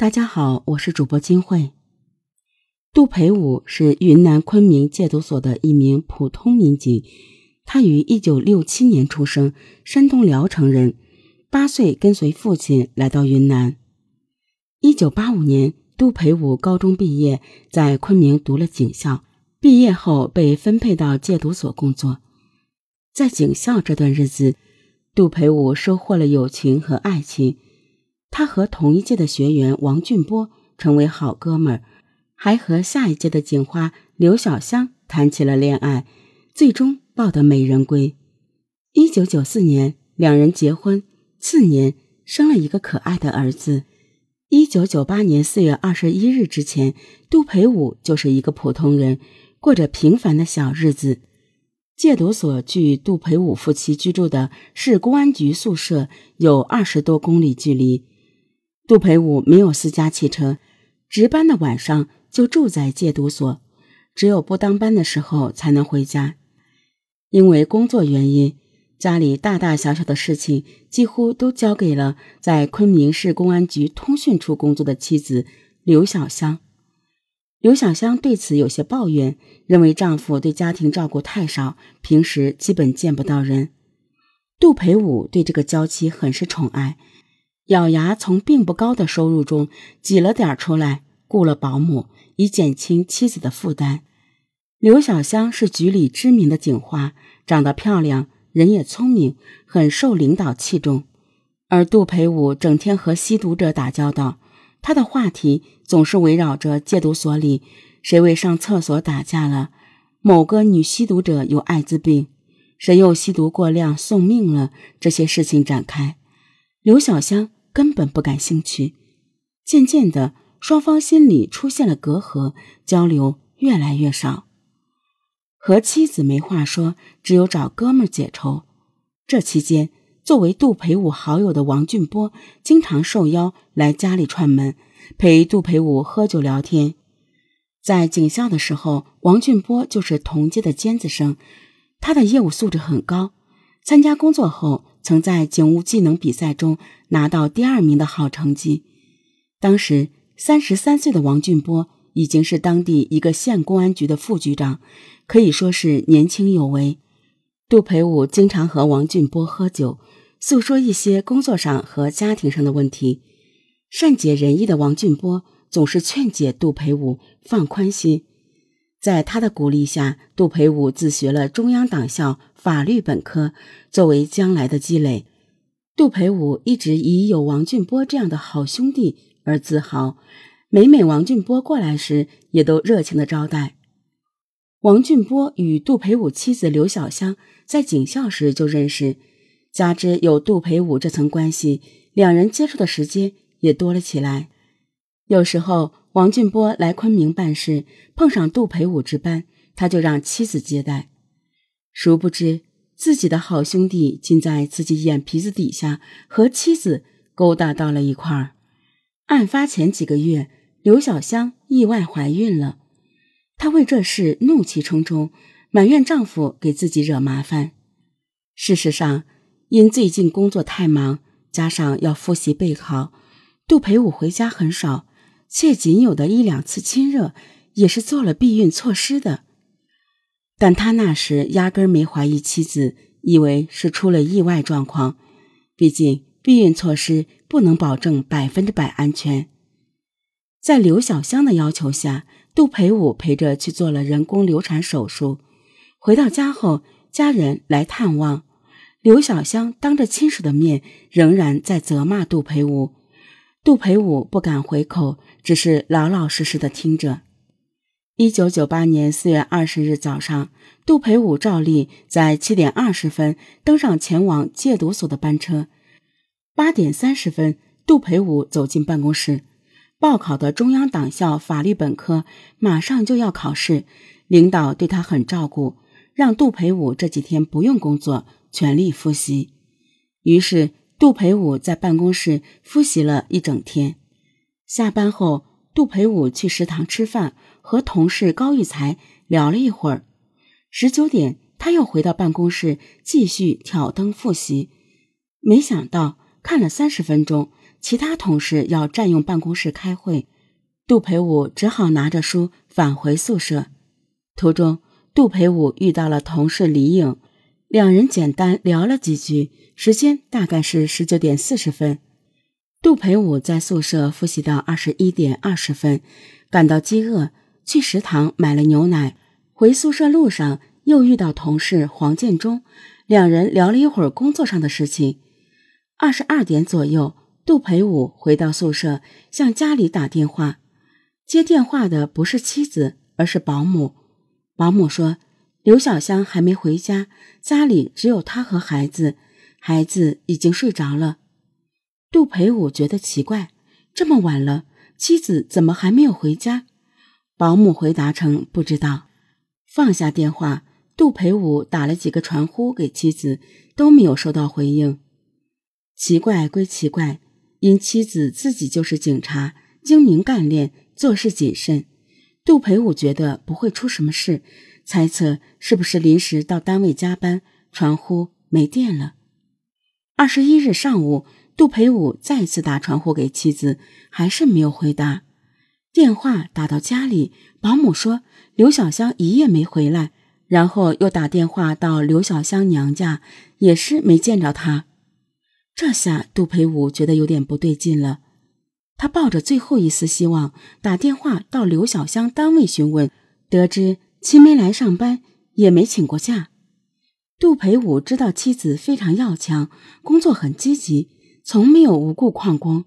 大家好，我是主播金慧。杜培武是云南昆明戒毒所的一名普通民警，他于一九六七年出生，山东聊城人。八岁跟随父亲来到云南。一九八五年，杜培武高中毕业，在昆明读了警校。毕业后被分配到戒毒所工作。在警校这段日子，杜培武收获了友情和爱情。他和同一届的学员王俊波成为好哥们儿，还和下一届的警花刘小香谈起了恋爱，最终抱得美人归。一九九四年，两人结婚，次年生了一个可爱的儿子。一九九八年四月二十一日之前，杜培武就是一个普通人，过着平凡的小日子。戒毒所距杜培武夫妻居住的市公安局宿舍有二十多公里距离。杜培武没有私家汽车，值班的晚上就住在戒毒所，只有不当班的时候才能回家。因为工作原因，家里大大小小的事情几乎都交给了在昆明市公安局通讯处工作的妻子刘小香。刘小香对此有些抱怨，认为丈夫对家庭照顾太少，平时基本见不到人。杜培武对这个娇妻很是宠爱。咬牙从并不高的收入中挤了点出来，雇了保姆，以减轻妻子的负担。刘小香是局里知名的警花，长得漂亮，人也聪明，很受领导器重。而杜培武整天和吸毒者打交道，他的话题总是围绕着戒毒所里谁为上厕所打架了，某个女吸毒者有艾滋病，谁又吸毒过量送命了这些事情展开。刘小香。根本不感兴趣，渐渐的，双方心里出现了隔阂，交流越来越少。和妻子没话说，只有找哥们解愁。这期间，作为杜培武好友的王俊波经常受邀来家里串门，陪杜培武喝酒聊天。在警校的时候，王俊波就是同届的尖子生，他的业务素质很高。参加工作后，曾在警务技能比赛中拿到第二名的好成绩。当时三十三岁的王俊波已经是当地一个县公安局的副局长，可以说是年轻有为。杜培武经常和王俊波喝酒，诉说一些工作上和家庭上的问题。善解人意的王俊波总是劝解杜培武放宽心。在他的鼓励下，杜培武自学了中央党校法律本科，作为将来的积累。杜培武一直以有王俊波这样的好兄弟而自豪，每每王俊波过来时，也都热情的招待。王俊波与杜培武妻子刘小香在警校时就认识，加之有杜培武这层关系，两人接触的时间也多了起来。有时候。王俊波来昆明办事，碰上杜培武值班，他就让妻子接待。殊不知，自己的好兄弟竟在自己眼皮子底下和妻子勾搭到了一块儿。案发前几个月，刘小香意外怀孕了，她为这事怒气冲冲，埋怨丈夫给自己惹麻烦。事实上，因最近工作太忙，加上要复习备考，杜培武回家很少。且仅有的一两次亲热，也是做了避孕措施的。但他那时压根没怀疑妻子，以为是出了意外状况。毕竟避孕措施不能保证百分之百安全。在刘小香的要求下，杜培武陪着去做了人工流产手术。回到家后，家人来探望，刘小香当着亲属的面，仍然在责骂杜培武。杜培武不敢回口，只是老老实实的听着。一九九八年四月二十日早上，杜培武照例在七点二十分登上前往戒毒所的班车。八点三十分，杜培武走进办公室。报考的中央党校法律本科马上就要考试，领导对他很照顾，让杜培武这几天不用工作，全力复习。于是。杜培武在办公室复习了一整天，下班后，杜培武去食堂吃饭，和同事高玉才聊了一会儿。十九点，他又回到办公室继续挑灯复习。没想到看了三十分钟，其他同事要占用办公室开会，杜培武只好拿着书返回宿舍。途中，杜培武遇到了同事李颖，两人简单聊了几句，时间大概是十九点四十分。杜培武在宿舍复习到二十一点二十分，感到饥饿，去食堂买了牛奶。回宿舍路上又遇到同事黄建中，两人聊了一会儿工作上的事情。二十二点左右，杜培武回到宿舍，向家里打电话。接电话的不是妻子，而是保姆。保姆说：“刘小香还没回家，家里只有她和孩子，孩子已经睡着了。”杜培武觉得奇怪，这么晚了，妻子怎么还没有回家？保姆回答称不知道。放下电话，杜培武打了几个传呼给妻子，都没有收到回应。奇怪归奇怪，因妻子自己就是警察，精明干练，做事谨慎，杜培武觉得不会出什么事，猜测是不是临时到单位加班，传呼没电了。二十一日上午。杜培武再次打传呼给妻子，还是没有回答。电话打到家里，保姆说刘小香一夜没回来，然后又打电话到刘小香娘家，也是没见着她。这下杜培武觉得有点不对劲了，他抱着最后一丝希望，打电话到刘小香单位询问，得知其没来上班，也没请过假。杜培武知道妻子非常要强，工作很积极。从没有无故旷工，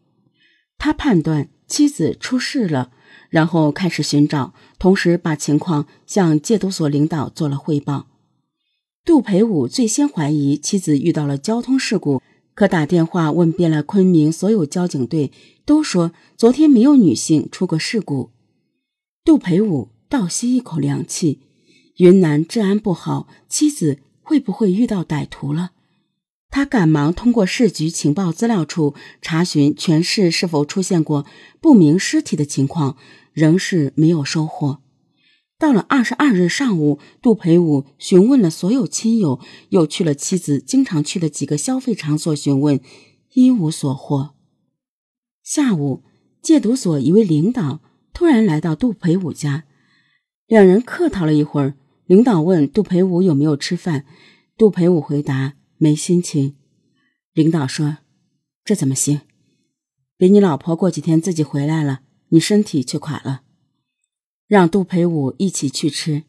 他判断妻子出事了，然后开始寻找，同时把情况向戒毒所领导做了汇报。杜培武最先怀疑妻子遇到了交通事故，可打电话问遍了昆明所有交警队，都说昨天没有女性出过事故。杜培武倒吸一口凉气，云南治安不好，妻子会不会遇到歹徒了？他赶忙通过市局情报资料处查询全市是否出现过不明尸体的情况，仍是没有收获。到了二十二日上午，杜培武询问了所有亲友，又去了妻子经常去的几个消费场所询问，一无所获。下午，戒毒所一位领导突然来到杜培武家，两人客套了一会儿。领导问杜培武有没有吃饭，杜培武回答。没心情，领导说：“这怎么行？别你老婆过几天自己回来了，你身体却垮了。”让杜培武一起去吃。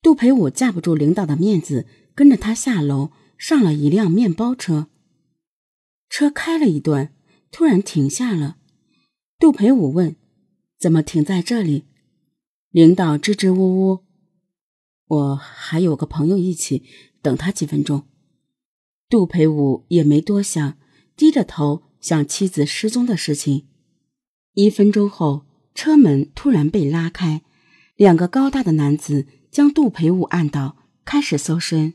杜培武架不住领导的面子，跟着他下楼，上了一辆面包车。车开了一段，突然停下了。杜培武问：“怎么停在这里？”领导支支吾吾：“我还有个朋友一起，等他几分钟。”杜培武也没多想，低着头想妻子失踪的事情。一分钟后，车门突然被拉开，两个高大的男子将杜培武按倒，开始搜身。